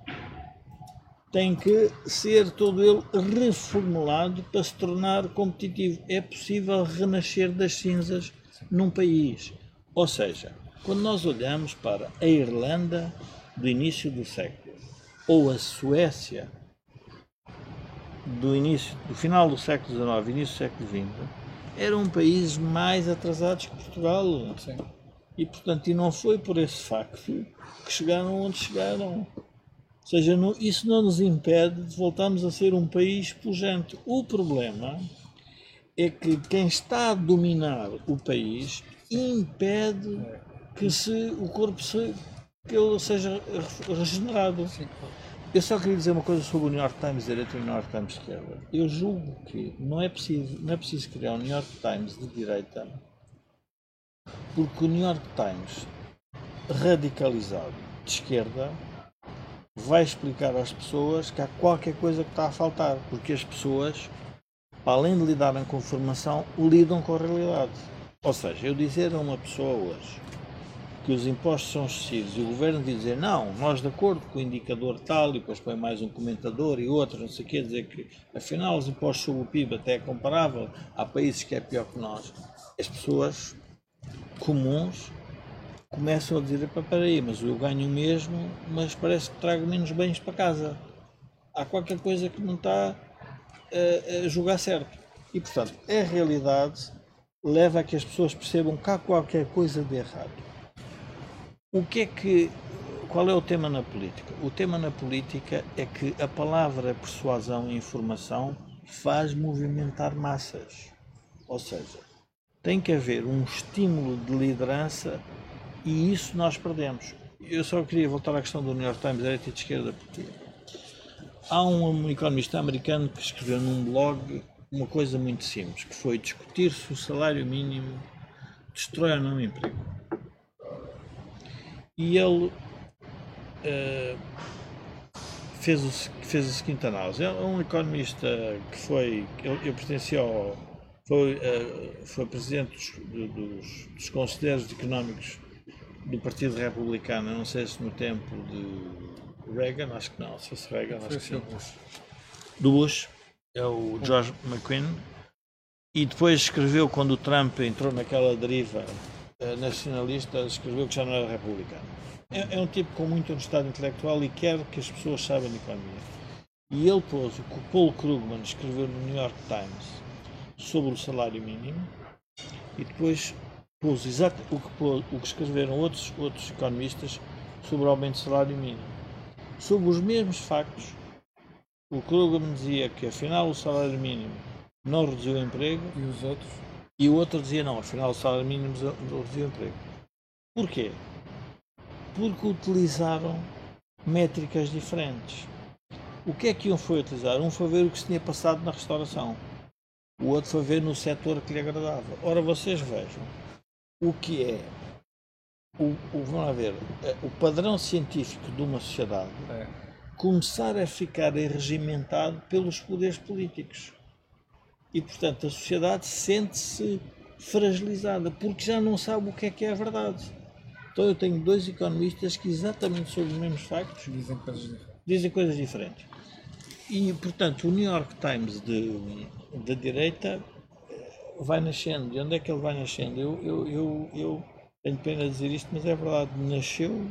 tem que ser todo ele reformulado para se tornar competitivo. É possível renascer das cinzas num país. Ou seja, quando nós olhamos para a Irlanda do início do século ou a Suécia do início, do final do século XIX, início do século XX, eram países mais atrasados que Portugal. Sim. E portanto, e não foi por esse facto que chegaram onde chegaram. Ou seja, não, isso não nos impede de voltarmos a ser um país pujante. O problema é que quem está a dominar o país impede que se, o corpo se, que ele seja regenerado. Eu só queria dizer uma coisa sobre o New York Times direita e o New York Times esquerda. Eu julgo que não é preciso, não é preciso criar um New York Times de direita, porque o New York Times radicalizado de esquerda vai explicar às pessoas que há qualquer coisa que está a faltar, porque as pessoas, além de lidarem com informação, lidam com a realidade. Ou seja, eu dizer a uma pessoa hoje que os impostos são excessivos e o governo dizer não, nós de acordo com o indicador tal, e depois põe mais um comentador e outro, não sei o quê, dizer que afinal os impostos sobre o PIB até é comparável, há países que é pior que nós. As pessoas comuns começam a dizer, para aí, mas eu ganho mesmo, mas parece que trago menos bens para casa. Há qualquer coisa que não está a, a jogar certo. E, portanto, a realidade leva a que as pessoas percebam que há qualquer coisa de errado. O que é que. Qual é o tema na política? O tema na política é que a palavra persuasão e informação faz movimentar massas. Ou seja, tem que haver um estímulo de liderança e isso nós perdemos. Eu só queria voltar à questão do New York Times, direita e de esquerda, porque há um economista americano que escreveu num blog uma coisa muito simples, que foi discutir se o salário mínimo destrói ou não o emprego. E ele uh, fez, o, fez a seguinte análise. É um economista que foi. Eu, eu pertenci ao. Foi, uh, foi presidente dos, dos, dos conselheiros económicos do Partido Republicano, não sei se no tempo de Reagan, acho que não, se fosse Reagan, acho que sim. Bush. Do Bush, é o George McQueen, e depois escreveu, quando o Trump entrou naquela deriva nacionalista, escreveu que já não era republicano. é, é, um tipo com muita honestidade intelectual e quer que as pessoas saibam de economia. E ele pôs o que o Paul Krugman escreveu no New York Times sobre o salário mínimo e depois pôs exato o que, pôs, o que escreveram outros, outros economistas sobre o aumento do salário mínimo. Sobre os mesmos factos, o Krugman dizia que afinal o salário mínimo não reduziu o emprego e os outros e o outro dizia não, afinal o salário mínimo reduziu o emprego. Porquê? Porque utilizaram métricas diferentes. O que é que um foi utilizar? Um foi ver o que se tinha passado na restauração. O outro foi ver no setor que lhe agradava. Ora, vocês vejam o que é o, o, vamos lá ver, é, o padrão científico de uma sociedade é. começar a ficar regimentado pelos poderes políticos. E, portanto, a sociedade sente-se fragilizada porque já não sabe o que é que é a verdade. Então, eu tenho dois economistas que, exatamente sobre os mesmos factos, dizem coisas diferentes. Dizem coisas diferentes. E, portanto, o New York Times da direita eh, vai nascendo. E onde é que ele vai nascendo? Eu, eu, eu, eu tenho pena de dizer isto, mas é verdade. Nasceu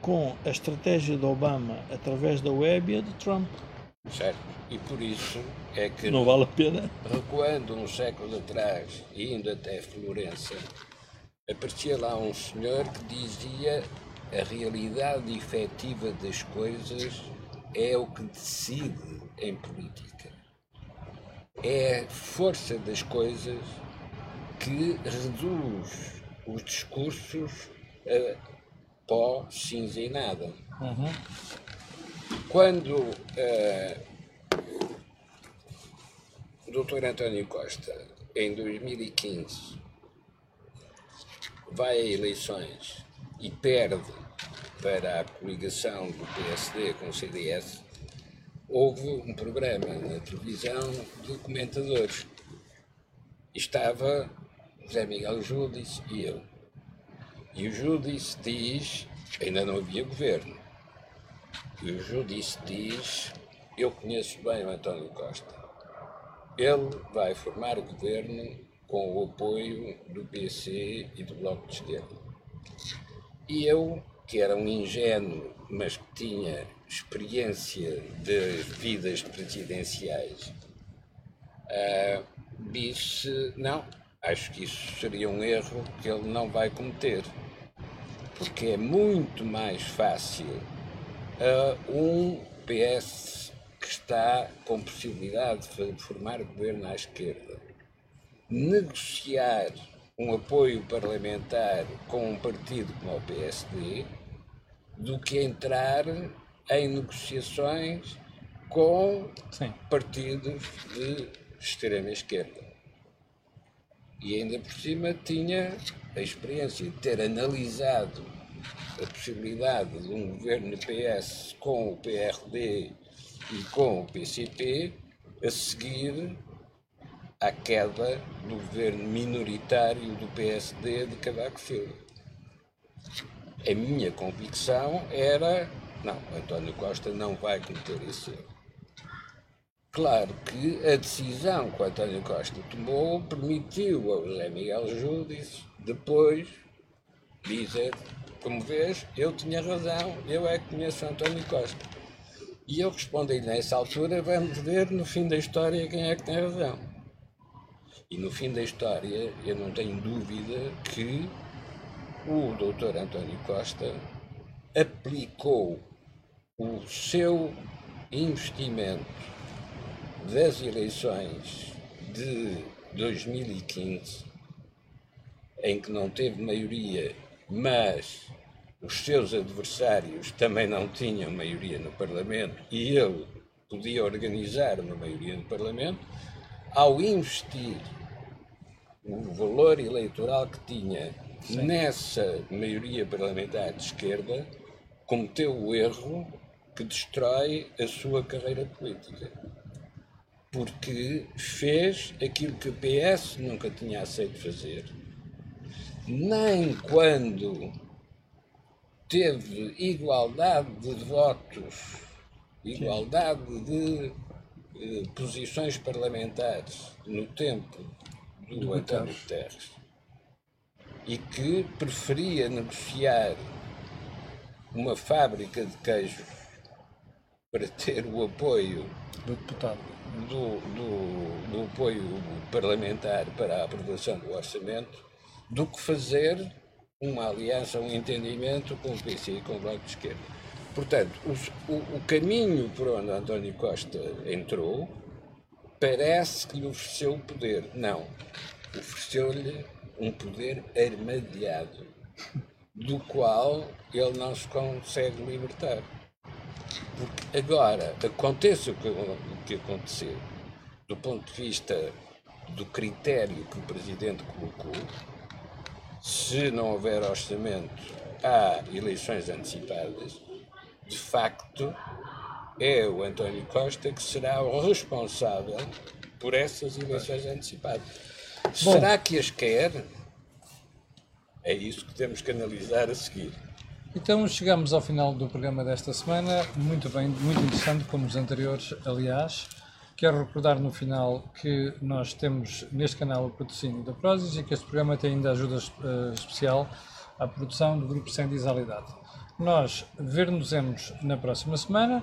com a estratégia de Obama através da web e a de Trump. Certo. E por isso é que. Não vale a pena. Recuando uns séculos atrás, indo até Florença, aparecia lá um senhor que dizia a realidade efetiva das coisas é o que decide em política. É a força das coisas que reduz os discursos a pó, cinza e nada. Uhum. Quando o Dr. António Costa, em 2015, vai a eleições e perde para a coligação do PSD com o CDS, houve um programa na televisão de comentadores. Estava José Miguel Júdice e eu. E o Júdice diz, ainda não havia governo, e o Júdice diz, eu conheço bem o António Costa. Ele vai formar o governo com o apoio do PC e do Bloco de Esquerda. E eu que era um ingênuo, mas que tinha experiência de vidas presidenciais, uh, disse: não, acho que isso seria um erro que ele não vai cometer, porque é muito mais fácil uh, um PS que está com possibilidade de formar governo à esquerda negociar um apoio parlamentar com um partido como o PSD do que entrar em negociações com Sim. partidos de extrema esquerda. E ainda por cima tinha a experiência de ter analisado a possibilidade de um governo PS com o PRD e com o PCP a seguir à queda do governo minoritário do PSD de Cavaco Silva a minha convicção era: não, António Costa não vai cometer esse erro. Claro que a decisão que o António Costa tomou permitiu ao José Miguel Júdice depois dizer: como vês, eu tinha razão, eu é que conheço António Costa. E eu respondi nessa altura: vamos ver no fim da história quem é que tem razão. E no fim da história, eu não tenho dúvida que o doutor António Costa aplicou o seu investimento das eleições de 2015, em que não teve maioria, mas os seus adversários também não tinham maioria no Parlamento e ele podia organizar uma maioria no Parlamento, ao investir o valor eleitoral que tinha Sim. nessa maioria parlamentar de esquerda, cometeu o erro que destrói a sua carreira política. Porque fez aquilo que o PS nunca tinha aceito fazer. Nem quando teve igualdade de votos, igualdade de eh, posições parlamentares no tempo do, do António Guterres e que preferia negociar uma fábrica de queijo para ter o apoio do deputado. Do, do, do apoio parlamentar para a aprovação do orçamento do que fazer uma aliança, um entendimento com o PC e com o Bloco de Esquerda. Portanto, o, o, caminho por onde António Costa entrou parece que lhe ofereceu poder. Não. Ofereceu-lhe um poder armadilhado, do qual ele não se consegue libertar. Porque agora, aconteça o que, o que aconteceu, do ponto de vista do critério que o Presidente colocou, se não houver orçamento, há eleições antecipadas, de facto, é o António Costa que será o responsável por essas eleições antecipadas. Bom, Será que as quer? É isso que temos que analisar a seguir. Então chegamos ao final do programa desta semana, muito bem, muito interessante como os anteriores, aliás. Quero recordar no final que nós temos neste canal o patrocínio da Prozis e que este programa tem ainda ajuda uh, especial à produção do Grupo Sem Disalidade. Nós ver-nos-emos na próxima semana,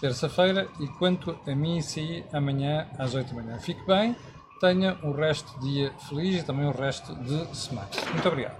terça-feira, e quanto a mim e si, amanhã às 8 da manhã. Fique bem, tenha um resto de dia feliz e também um resto de semana. Muito obrigado.